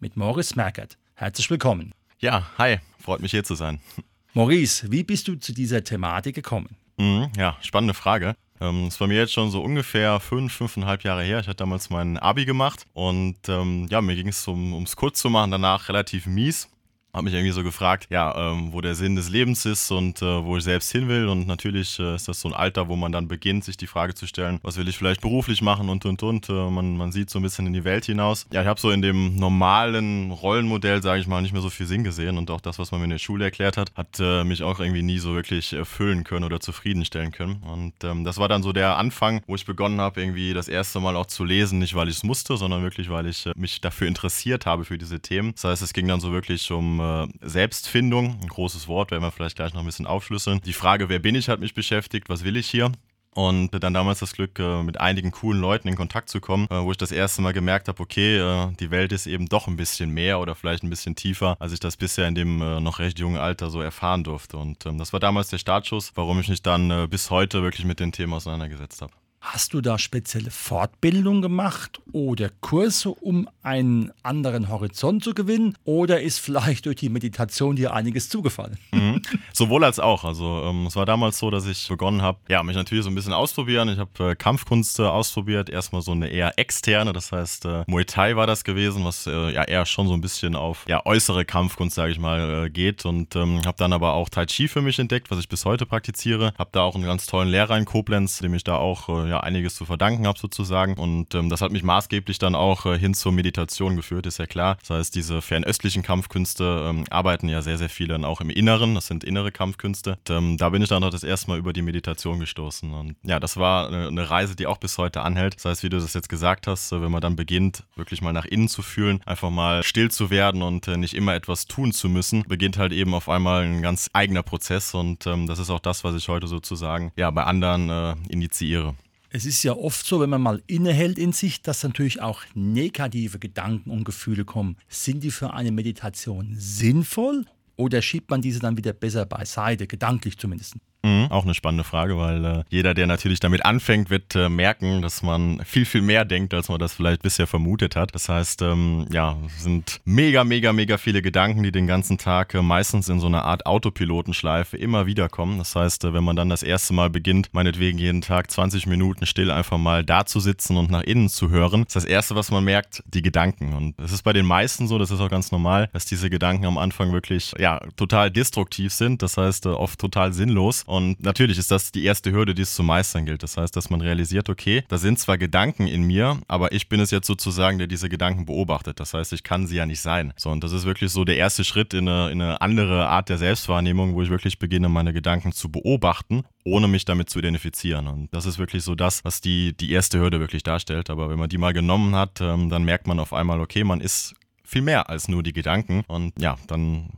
mit Maurice Merkert. Herzlich willkommen. Ja, hi, freut mich hier zu sein. Maurice, wie bist du zu dieser Thematik gekommen? Mhm, ja, spannende Frage. Ähm, das war mir jetzt schon so ungefähr fünf, fünfeinhalb Jahre her. Ich hatte damals mein Abi gemacht und ähm, ja, mir ging es um, ums kurz zu machen, danach relativ mies habe mich irgendwie so gefragt, ja, ähm, wo der Sinn des Lebens ist und äh, wo ich selbst hin will. Und natürlich äh, ist das so ein Alter, wo man dann beginnt, sich die Frage zu stellen, was will ich vielleicht beruflich machen und und und. Äh, man, man sieht so ein bisschen in die Welt hinaus. Ja, ich habe so in dem normalen Rollenmodell, sage ich mal, nicht mehr so viel Sinn gesehen. Und auch das, was man mir in der Schule erklärt hat, hat äh, mich auch irgendwie nie so wirklich erfüllen können oder zufriedenstellen können. Und ähm, das war dann so der Anfang, wo ich begonnen habe, irgendwie das erste Mal auch zu lesen. Nicht, weil ich es musste, sondern wirklich, weil ich äh, mich dafür interessiert habe für diese Themen. Das heißt, es ging dann so wirklich um äh, Selbstfindung, ein großes Wort, werden wir vielleicht gleich noch ein bisschen aufschlüsseln. Die Frage, wer bin ich, hat mich beschäftigt, was will ich hier? Und dann damals das Glück, äh, mit einigen coolen Leuten in Kontakt zu kommen, äh, wo ich das erste Mal gemerkt habe, okay, die Welt ist eben doch ein bisschen mehr oder vielleicht ein bisschen tiefer, als ich das bisher in dem noch recht jungen Alter so erfahren durfte. Und ähm, das war damals der Startschuss, warum ich mich dann bis heute wirklich mit den Themen auseinandergesetzt habe. Hast du da spezielle Fortbildung gemacht oder Kurse, um einen anderen Horizont zu gewinnen? Oder ist vielleicht durch die Meditation dir einiges zugefallen? Mhm. Sowohl als auch. Also ähm, es war damals so, dass ich begonnen habe, ja, mich natürlich so ein bisschen ausprobieren. Ich habe äh, Kampfkunst ausprobiert. Erstmal so eine eher externe, das heißt äh, Muay Thai war das gewesen, was äh, ja eher schon so ein bisschen auf ja, äußere Kampfkunst, sage ich mal, äh, geht. Und ähm, habe dann aber auch Tai Chi für mich entdeckt, was ich bis heute praktiziere. Habe da auch einen ganz tollen Lehrer in Koblenz, dem ich da auch äh, ja einiges zu verdanken habe sozusagen. Und ähm, das hat mich maßgeblich dann auch äh, hin zur Meditation geführt, ist ja klar. Das heißt, diese fernöstlichen Kampfkünste ähm, arbeiten ja sehr, sehr viele dann auch im Inneren. Das sind innere Kampfkünste. Und, ähm, da bin ich dann auch das erste Mal über die Meditation gestoßen. Und ja, das war eine, eine, Reise, die auch bis heute anhält. Das heißt, wie du das jetzt gesagt hast, äh, wenn man dann beginnt, wirklich mal nach innen zu fühlen, einfach mal still zu werden und äh, nicht immer etwas tun zu müssen, beginnt halt eben auf einmal ein ganz eigener Prozess. Und ähm, das ist auch das, was ich heute sozusagen ja bei anderen äh, initiiere. Es ist ja oft so, wenn man mal innehält in sich, dass natürlich auch negative Gedanken und Gefühle kommen. Sind die für eine Meditation sinnvoll oder schiebt man diese dann wieder besser beiseite, gedanklich zumindest? Mhm, auch eine spannende Frage, weil äh, jeder, der natürlich damit anfängt, wird äh, merken, dass man viel, viel mehr denkt, als man das vielleicht bisher vermutet hat. Das heißt, ähm, ja, sind mega, mega, mega viele Gedanken, die den ganzen Tag äh, meistens in so einer Art Autopilotenschleife immer wieder kommen. Das heißt, äh, wenn man dann das erste Mal beginnt, meinetwegen jeden Tag 20 Minuten still einfach mal da zu sitzen und nach innen zu hören, ist das Erste, was man merkt, die Gedanken. Und es ist bei den meisten so, das ist auch ganz normal, dass diese Gedanken am Anfang wirklich, ja, total destruktiv sind. Das heißt, äh, oft total sinnlos. Und natürlich ist das die erste Hürde, die es zu meistern gilt. Das heißt, dass man realisiert, okay, da sind zwar Gedanken in mir, aber ich bin es jetzt sozusagen, der diese Gedanken beobachtet. Das heißt, ich kann sie ja nicht sein. So, und das ist wirklich so der erste Schritt in eine, in eine andere Art der Selbstwahrnehmung, wo ich wirklich beginne, meine Gedanken zu beobachten, ohne mich damit zu identifizieren. Und das ist wirklich so das, was die, die erste Hürde wirklich darstellt. Aber wenn man die mal genommen hat, ähm, dann merkt man auf einmal, okay, man ist viel mehr als nur die Gedanken. Und ja, dann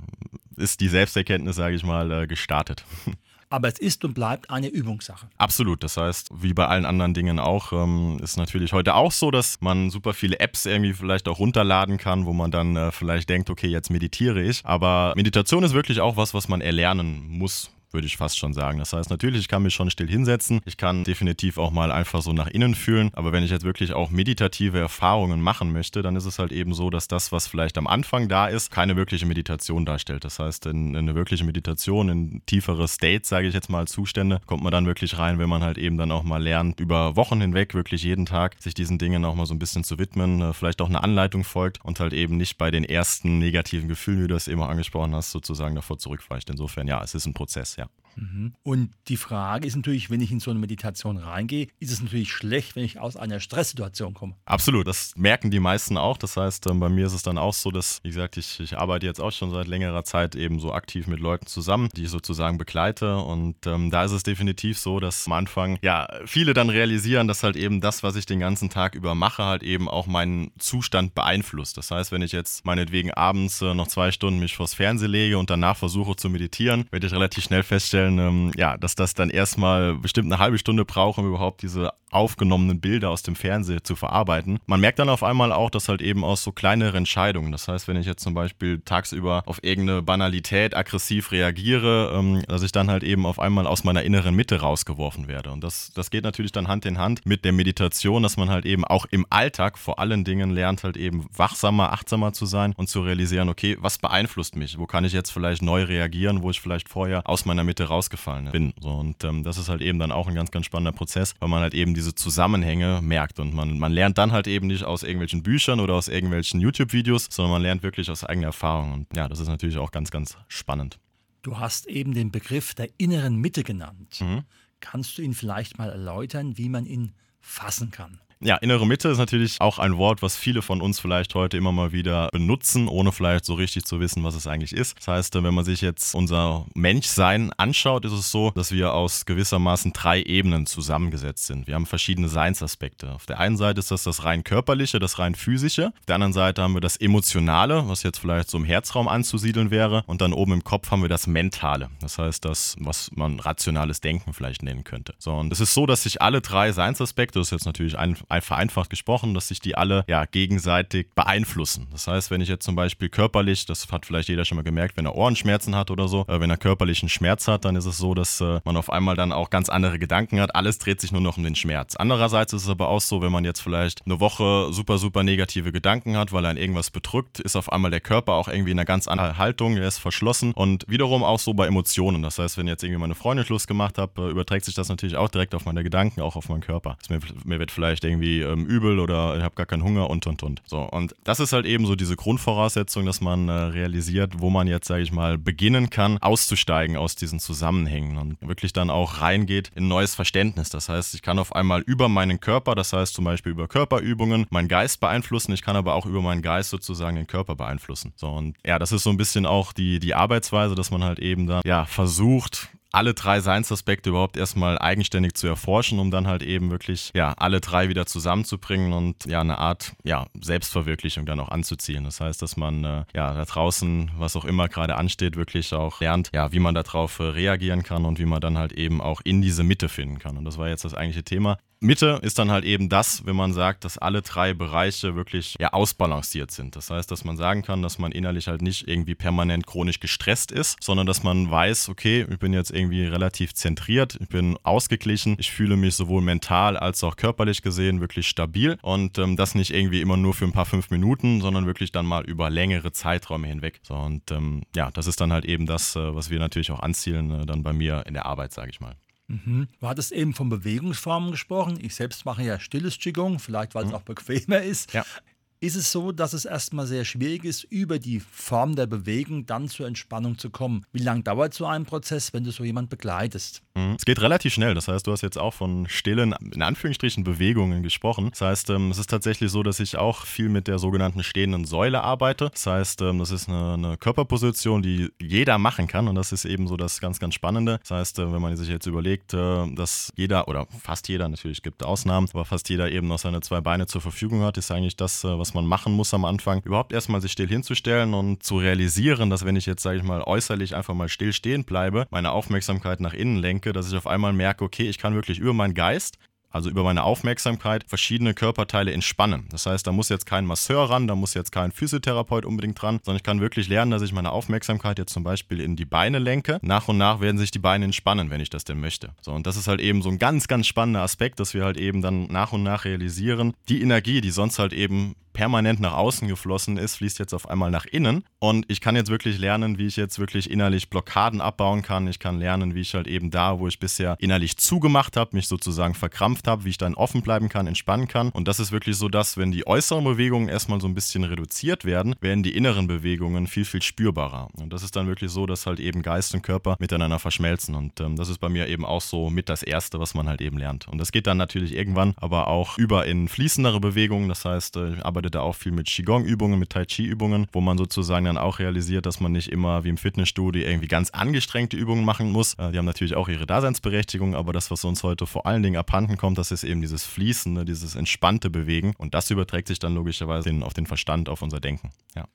ist die Selbsterkenntnis, sage ich mal, äh, gestartet. aber es ist und bleibt eine Übungssache. Absolut. Das heißt, wie bei allen anderen Dingen auch, ähm, ist natürlich heute auch so, dass man super viele Apps irgendwie vielleicht auch runterladen kann, wo man dann äh, vielleicht denkt, okay, jetzt meditiere ich. Aber Meditation ist wirklich auch was, was man erlernen muss würde ich fast schon sagen. Das heißt, natürlich, ich kann mich schon still hinsetzen. Ich kann definitiv auch mal einfach so nach innen fühlen. Aber wenn ich jetzt wirklich auch meditative Erfahrungen machen möchte, dann ist es halt eben so, dass das, was vielleicht am Anfang da ist, keine wirkliche Meditation darstellt. Das heißt, in, in eine wirkliche Meditation, in tiefere States, sage ich jetzt mal, Zustände, kommt man dann wirklich rein, wenn man halt eben dann auch mal lernt, über Wochen hinweg wirklich jeden Tag sich diesen Dingen auch mal so ein bisschen zu widmen, äh, vielleicht auch eine Anleitung folgt und halt eben nicht bei den ersten negativen Gefühlen, wie du das eben auch angesprochen hast, sozusagen davor zurückweicht. Insofern, ja, es ist ein Prozess, ja. Mhm. Und die Frage ist natürlich, wenn ich in so eine Meditation reingehe, ist es natürlich schlecht, wenn ich aus einer Stresssituation komme. Absolut, das merken die meisten auch. Das heißt, ähm, bei mir ist es dann auch so, dass, wie gesagt, ich, ich arbeite jetzt auch schon seit längerer Zeit eben so aktiv mit Leuten zusammen, die ich sozusagen begleite. Und ähm, da ist es definitiv so, dass am Anfang ja viele dann realisieren, dass halt eben das, was ich den ganzen Tag über mache, halt eben auch meinen Zustand beeinflusst. Das heißt, wenn ich jetzt meinetwegen abends äh, noch zwei Stunden mich vors Fernsehen lege und danach versuche zu meditieren, werde ich relativ schnell feststellen, ähm, ja, dass das dann erstmal bestimmt eine halbe Stunde braucht, um überhaupt diese aufgenommenen Bilder aus dem Fernsehen zu verarbeiten. Man merkt dann auf einmal auch, dass halt eben aus so kleineren Entscheidungen, das heißt, wenn ich jetzt zum Beispiel tagsüber auf irgendeine Banalität aggressiv reagiere, ähm, dass ich dann halt eben auf einmal aus meiner inneren Mitte rausgeworfen werde. Und das, das geht natürlich dann Hand in Hand mit der Meditation, dass man halt eben auch im Alltag vor allen Dingen lernt, halt eben wachsamer, achtsamer zu sein und zu realisieren, okay, was beeinflusst mich? Wo kann ich jetzt vielleicht neu reagieren, wo ich vielleicht vorher aus meiner Mitte rausgefallen bin? So, und ähm, das ist halt eben dann auch ein ganz, ganz spannender Prozess, weil man halt eben diese Zusammenhänge merkt und man, man lernt dann halt eben nicht aus irgendwelchen Büchern oder aus irgendwelchen YouTube-Videos, sondern man lernt wirklich aus eigener Erfahrung. Und ja, das ist natürlich auch ganz, ganz spannend. Du hast eben den Begriff der inneren Mitte genannt. Mhm. Kannst du ihn vielleicht mal erläutern, wie man ihn fassen kann? Ja, innere Mitte ist natürlich auch ein Wort, was viele von uns vielleicht heute immer mal wieder benutzen, ohne vielleicht so richtig zu wissen, was es eigentlich ist. Das heißt, wenn man sich jetzt unser Menschsein anschaut, ist es so, dass wir aus gewissermaßen drei Ebenen zusammengesetzt sind. Wir haben verschiedene Seinsaspekte. Auf der einen Seite ist das das rein körperliche, das rein physische. Auf der anderen Seite haben wir das emotionale, was jetzt vielleicht so im Herzraum anzusiedeln wäre. Und dann oben im Kopf haben wir das mentale. Das heißt, das, was man rationales Denken vielleicht nennen könnte. So, und es ist so, dass sich alle drei Seinsaspekte, das ist jetzt natürlich ein vereinfacht gesprochen, dass sich die alle ja gegenseitig beeinflussen. Das heißt, wenn ich jetzt zum Beispiel körperlich, das hat vielleicht jeder schon mal gemerkt, wenn er Ohrenschmerzen hat oder so, äh, wenn er körperlichen Schmerz hat, dann ist es so, dass äh, man auf einmal dann auch ganz andere Gedanken hat. Alles dreht sich nur noch um den Schmerz. Andererseits ist es aber auch so, wenn man jetzt vielleicht eine Woche super, super negative Gedanken hat, weil er irgendwas bedrückt, ist auf einmal der Körper auch irgendwie in einer ganz anderen Haltung, er ist verschlossen und wiederum auch so bei Emotionen. Das heißt, wenn jetzt irgendwie meine Freundin Schluss gemacht habe, äh, überträgt sich das natürlich auch direkt auf meine Gedanken, auch auf meinen Körper. Mir, mir wird vielleicht irgendwie irgendwie ähm, übel oder ich habe gar keinen Hunger und und und. So, und das ist halt eben so diese Grundvoraussetzung, dass man äh, realisiert, wo man jetzt, sage ich mal, beginnen kann, auszusteigen aus diesen Zusammenhängen und wirklich dann auch reingeht in neues Verständnis. Das heißt, ich kann auf einmal über meinen Körper, das heißt zum Beispiel über Körperübungen, meinen Geist beeinflussen. Ich kann aber auch über meinen Geist sozusagen den Körper beeinflussen. So, und ja, das ist so ein bisschen auch die, die Arbeitsweise, dass man halt eben dann ja versucht, alle drei Seinsaspekte überhaupt erstmal eigenständig zu erforschen, um dann halt eben wirklich ja alle drei wieder zusammenzubringen und ja eine Art ja Selbstverwirklichung dann auch anzuziehen. Das heißt, dass man äh, ja da draußen, was auch immer gerade ansteht, wirklich auch lernt, ja, wie man darauf äh, reagieren kann und wie man dann halt eben auch in diese Mitte finden kann. Und das war jetzt das eigentliche Thema. Mitte ist dann halt eben das, wenn man sagt, dass alle drei Bereiche wirklich ja ausbalanciert sind. Das heißt, dass man sagen kann, dass man innerlich halt nicht irgendwie permanent chronisch gestresst ist, sondern dass man weiß, okay, ich bin jetzt irgendwie relativ zentriert, ich bin ausgeglichen, ich fühle mich sowohl mental als auch körperlich gesehen wirklich stabil und ähm, das nicht irgendwie immer nur für ein paar fünf Minuten, sondern wirklich dann mal über längere Zeiträume hinweg. So, und ähm, ja, das ist dann halt eben das, äh, was wir natürlich auch anzielen, äh, dann bei mir in der Arbeit, sage ich mal. Mhm. Du hattest eben von Bewegungsformen gesprochen. Ich selbst mache ja stilles Qigong, vielleicht weil es mhm. auch bequemer ist. Ja ist es so, dass es erstmal sehr schwierig ist, über die Form der Bewegung dann zur Entspannung zu kommen. Wie lange dauert so ein Prozess, wenn du so jemand begleitest? Mhm. Es geht relativ schnell. Das heißt, du hast jetzt auch von stillen, in Anführungsstrichen, Bewegungen gesprochen. Das heißt, ähm, es ist tatsächlich so, dass ich auch viel mit der sogenannten stehenden Säule arbeite. Das heißt, ähm, das ist eine, eine Körperposition, die jeder machen kann. Und das ist eben so das ganz, ganz Spannende. Das heißt, äh, wenn man sich jetzt überlegt, äh, dass jeder oder fast jeder, natürlich gibt Ausnahmen, aber fast jeder eben noch seine zwei Beine zur Verfügung hat, ist eigentlich das, äh, man machen muss am Anfang, überhaupt erstmal sich still hinzustellen und zu realisieren, dass wenn ich jetzt, sage ich mal, äußerlich einfach mal still stehen bleibe, meine Aufmerksamkeit nach innen lenke, dass ich auf einmal merke, okay, ich kann wirklich über meinen Geist also über meine Aufmerksamkeit, verschiedene Körperteile entspannen. Das heißt, da muss jetzt kein Masseur ran, da muss jetzt kein Physiotherapeut unbedingt dran, sondern ich kann wirklich lernen, dass ich meine Aufmerksamkeit jetzt zum Beispiel in die Beine lenke. Nach und nach werden sich die Beine entspannen, wenn ich das denn möchte. So, und das ist halt eben so ein ganz, ganz spannender Aspekt, dass wir halt eben dann nach und nach realisieren, die Energie, die sonst halt eben permanent nach außen geflossen ist, fließt jetzt auf einmal nach innen. Und ich kann jetzt wirklich lernen, wie ich jetzt wirklich innerlich Blockaden abbauen kann. Ich kann lernen, wie ich halt eben da, wo ich bisher innerlich zugemacht habe, mich sozusagen verkrampft habe, wie ich dann offen bleiben kann, entspannen kann. Und das ist wirklich so, dass wenn die äußeren Bewegungen erstmal so ein bisschen reduziert werden, werden die inneren Bewegungen viel, viel spürbarer. Und das ist dann wirklich so, dass halt eben Geist und Körper miteinander verschmelzen. Und ähm, das ist bei mir eben auch so mit das Erste, was man halt eben lernt. Und das geht dann natürlich irgendwann aber auch über in fließendere Bewegungen. Das heißt, äh, ich arbeite da auch viel mit Qigong-Übungen, mit Tai Chi-Übungen, wo man sozusagen dann auch realisiert, dass man nicht immer wie im Fitnessstudio irgendwie ganz angestrengte Übungen machen muss. Äh, die haben natürlich auch ihre Daseinsberechtigung, aber das, was uns heute vor allen Dingen abhanden kommt, das ist eben dieses Fließende, dieses entspannte Bewegen. Und das überträgt sich dann logischerweise auf den Verstand, auf unser Denken. Ja.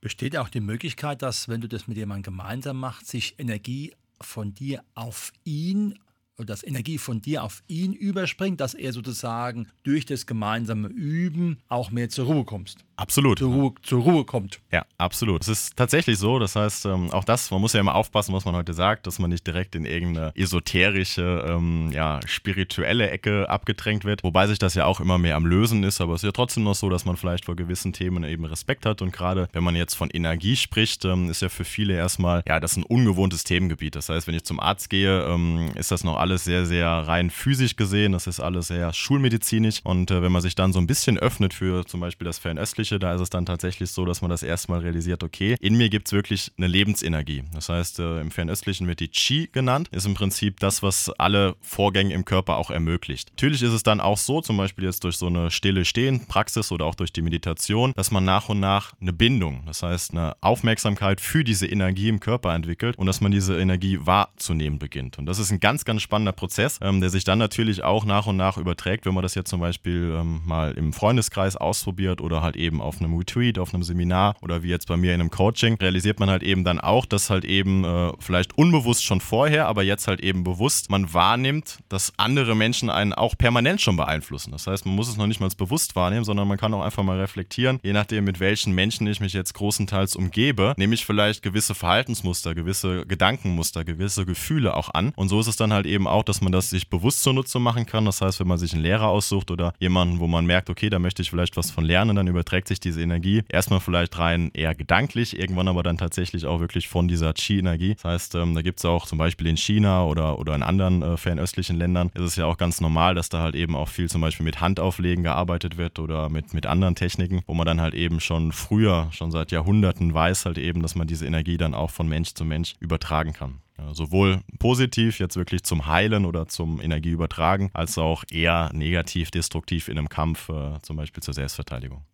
Besteht auch die Möglichkeit, dass, wenn du das mit jemandem gemeinsam machst, sich Energie von dir auf ihn dass Energie von dir auf ihn überspringt, dass er sozusagen durch das gemeinsame Üben auch mehr zur Ruhe kommst. Absolut. Zur Ruhe, zur Ruhe kommt. Ja, absolut. Es ist tatsächlich so. Das heißt, ähm, auch das, man muss ja immer aufpassen, was man heute sagt, dass man nicht direkt in irgendeine esoterische, ähm, ja, spirituelle Ecke abgedrängt wird. Wobei sich das ja auch immer mehr am Lösen ist. Aber es ist ja trotzdem noch so, dass man vielleicht vor gewissen Themen eben Respekt hat. Und gerade wenn man jetzt von Energie spricht, ähm, ist ja für viele erstmal, ja, das ist ein ungewohntes Themengebiet. Das heißt, wenn ich zum Arzt gehe, ähm, ist das noch alles sehr, sehr rein physisch gesehen. Das ist alles sehr schulmedizinisch. Und äh, wenn man sich dann so ein bisschen öffnet für zum Beispiel das Fernöstliche, da ist es dann tatsächlich so, dass man das erstmal realisiert, okay, in mir gibt es wirklich eine Lebensenergie. Das heißt, äh, im Fernöstlichen wird die Qi genannt, ist im Prinzip das, was alle Vorgänge im Körper auch ermöglicht. Natürlich ist es dann auch so, zum Beispiel jetzt durch so eine stille Stehen-Praxis oder auch durch die Meditation, dass man nach und nach eine Bindung, das heißt eine Aufmerksamkeit für diese Energie im Körper entwickelt und dass man diese Energie wahrzunehmen beginnt. Und das ist ein ganz, ganz spannender Prozess, ähm, der sich dann natürlich auch nach und nach überträgt, wenn man das jetzt zum Beispiel ähm, mal im Freundeskreis ausprobiert oder halt eben auf einem Retreat, auf einem Seminar oder wie jetzt bei mir in einem Coaching, realisiert man halt eben dann auch, dass halt eben äh, vielleicht unbewusst schon vorher, aber jetzt halt eben bewusst, man wahrnimmt, dass andere Menschen einen auch permanent schon beeinflussen. Das heißt, man muss es noch nicht mal bewusst wahrnehmen, sondern man kann auch einfach mal reflektieren, je nachdem, mit welchen Menschen ich mich jetzt großenteils umgebe, nehme ich vielleicht gewisse Verhaltensmuster, gewisse Gedankenmuster, gewisse Gefühle auch an. Und so ist es dann halt eben auch, dass man das sich bewusst zunutze machen kann. Das heißt, wenn man sich einen Lehrer aussucht oder jemanden, wo man merkt, okay, da möchte ich vielleicht was von lernen, dann überträgt sich diese Energie erstmal vielleicht rein eher gedanklich, irgendwann aber dann tatsächlich auch wirklich von dieser Qi-Energie. Das heißt, ähm, da gibt es auch zum Beispiel in China oder, oder in anderen äh, fernöstlichen Ländern ist es ja auch ganz normal, dass da halt eben auch viel zum Beispiel mit Handauflegen gearbeitet wird oder mit, mit anderen Techniken, wo man dann halt eben schon früher, schon seit Jahrhunderten weiß halt eben, dass man diese Energie dann auch von Mensch zu Mensch übertragen kann. Sowohl positiv jetzt wirklich zum Heilen oder zum Energieübertragen, als auch eher negativ, destruktiv in einem Kampf, äh, zum Beispiel zur Selbstverteidigung.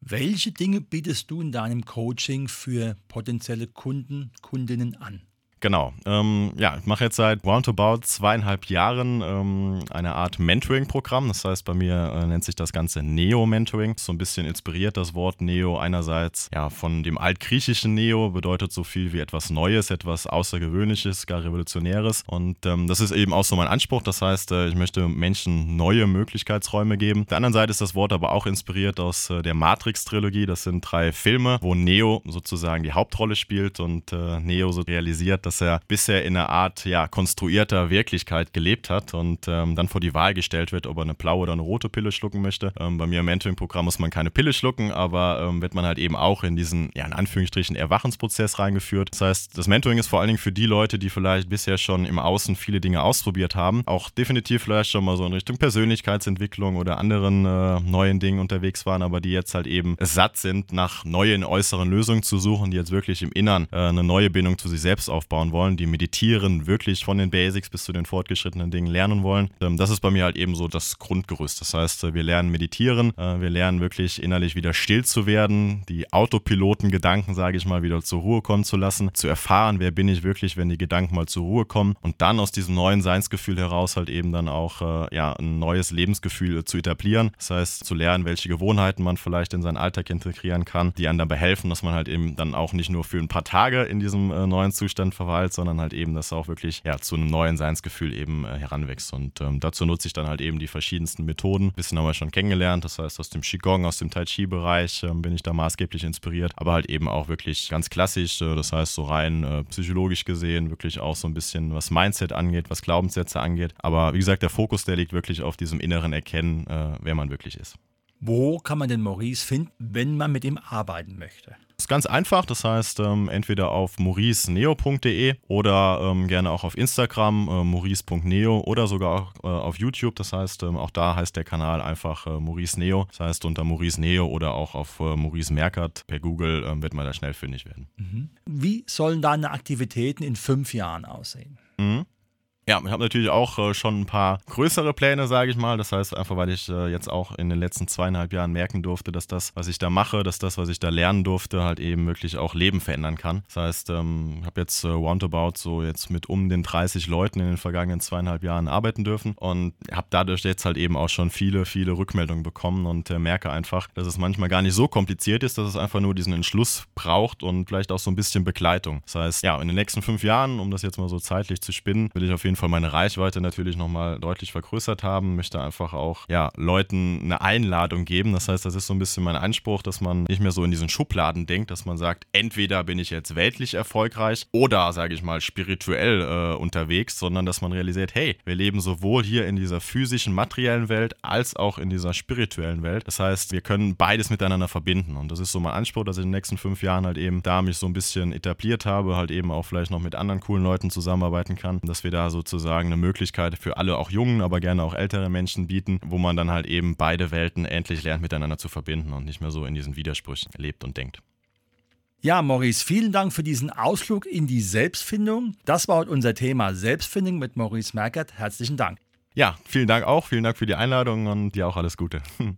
Welche Dinge bietest du in deinem Coaching für potenzielle Kunden, Kundinnen an? Genau. Ähm, ja, ich mache jetzt seit roundabout zweieinhalb Jahren ähm, eine Art Mentoring-Programm. Das heißt, bei mir äh, nennt sich das Ganze Neo-Mentoring. So ein bisschen inspiriert das Wort Neo einerseits ja von dem altgriechischen Neo, bedeutet so viel wie etwas Neues, etwas Außergewöhnliches, gar Revolutionäres. Und ähm, das ist eben auch so mein Anspruch. Das heißt, äh, ich möchte Menschen neue Möglichkeitsräume geben. Auf der anderen Seite ist das Wort aber auch inspiriert aus äh, der Matrix-Trilogie. Das sind drei Filme, wo Neo sozusagen die Hauptrolle spielt und äh, Neo so realisiert, dass er bisher in einer Art ja, konstruierter Wirklichkeit gelebt hat und ähm, dann vor die Wahl gestellt wird, ob er eine blaue oder eine rote Pille schlucken möchte. Ähm, bei mir im Mentoring-Programm muss man keine Pille schlucken, aber ähm, wird man halt eben auch in diesen, ja, in Anführungsstrichen, Erwachensprozess reingeführt. Das heißt, das Mentoring ist vor allen Dingen für die Leute, die vielleicht bisher schon im Außen viele Dinge ausprobiert haben, auch definitiv vielleicht schon mal so in Richtung Persönlichkeitsentwicklung oder anderen äh, neuen Dingen unterwegs waren, aber die jetzt halt eben satt sind, nach neuen äußeren Lösungen zu suchen, die jetzt wirklich im Innern äh, eine neue Bindung zu sich selbst aufbauen aufbauen wollen, die meditieren, wirklich von den Basics bis zu den fortgeschrittenen Dingen lernen wollen. Ähm, das ist bei mir halt eben so das Grundgerüst. Das heißt, äh, wir lernen meditieren, äh, wir lernen wirklich innerlich wieder still zu werden, die Autopiloten-Gedanken, sage ich mal, wieder zur Ruhe kommen zu lassen, zu erfahren, wer bin ich wirklich, wenn die Gedanken mal zur Ruhe kommen und dann aus diesem neuen Seinsgefühl heraus halt eben dann auch äh, ja, ein neues Lebensgefühl zu etablieren. Das heißt, zu lernen, welche Gewohnheiten man vielleicht in seinen Alltag integrieren kann, die einem dabei helfen, dass man halt eben dann auch nicht nur für ein paar Tage in diesem neuen Zustand verweilt, verweilt, sondern halt eben, dass er auch wirklich ja, zu einem neuen Seinsgefühl eben äh, heranwächst. Und ähm, dazu nutze ich dann halt eben die verschiedensten Methoden. Ein bisschen haben wir schon kennengelernt, das heißt aus dem Qigong, aus dem Tai Chi-Bereich ähm, bin ich da maßgeblich inspiriert, aber halt eben auch wirklich ganz klassisch, äh, das heißt so rein äh, psychologisch gesehen, wirklich auch so ein bisschen was Mindset angeht, was Glaubenssätze angeht. Aber wie gesagt, der Fokus, der liegt wirklich auf diesem inneren Erkennen, äh, wer man wirklich ist. Wo kann man den Maurice finden, wenn man mit ihm arbeiten möchte? Das ist ganz einfach, das heißt ähm, entweder auf mauriceneo.de oder ähm, gerne auch auf Instagram äh, maurice.neo oder sogar auch äh, auf YouTube. Das heißt, ähm, auch da heißt der Kanal einfach äh, Maurice Neo. Das heißt, unter Maurice Neo oder auch auf äh, Maurice Merkert per Google ähm, wird man da schnell fündig werden. Mhm. Wie sollen deine Aktivitäten in fünf Jahren aussehen? Mhm. Ja, ich habe natürlich auch äh, schon ein paar größere Pläne, sage ich mal. Das heißt einfach, weil ich äh, jetzt auch in den letzten zweieinhalb Jahren merken durfte, dass das, was ich da mache, dass das, was ich da lernen durfte, halt eben wirklich auch Leben verändern kann. Das heißt, ähm, ich habe jetzt äh, roundabout so jetzt mit um den 30 Leuten in den vergangenen zweieinhalb Jahren arbeiten dürfen und habe dadurch jetzt halt eben auch schon viele, viele Rückmeldungen bekommen und merke einfach, dass es manchmal gar nicht so kompliziert ist, dass es einfach nur diesen Entschluss braucht und vielleicht auch so ein bisschen Begleitung. Das heißt, ja, in den nächsten fünf Jahren, um das jetzt mal so zeitlich zu spinnen, will ich auf jeden Fall meine Reichweite natürlich nochmal deutlich vergrößert haben, möchte einfach auch ja, Leuten eine Einladung geben. Das heißt, das ist so ein bisschen mein Anspruch, dass man nicht mehr so in diesen Schubladen denkt, dass man sagt, entweder bin ich jetzt weltlich erfolgreich oder, sage ich mal, spirituell äh, unterwegs, sondern dass man realisiert, hey, wir leben sowohl hier in dieser physischen, materiellen Welt als auch in dieser spirituellen Welt. Das heißt, wir können beides miteinander verbinden. Und das ist so mein Anspruch, dass ich in den nächsten fünf Jahren halt eben da mich so ein bisschen etabliert habe, halt eben auch vielleicht noch mit anderen coolen Leuten zusammenarbeiten kann, dass wir da sozusagen eine Möglichkeit für alle, auch jungen, aber gerne auch ältere Menschen bieten, wo man dann halt eben beide Welten endlich lernt miteinander zu verbinden und nicht mehr so in diesen Widersprüchen lebt und denkt. Ja, Maurice, vielen Dank für diesen Ausflug in die Selbstfindung. Das war heute unser Thema Selbstfindung mit Maurice Merkert. Herzlichen Dank. Ja, vielen Dank auch. Vielen Dank für die Einladung und dir auch alles Gute.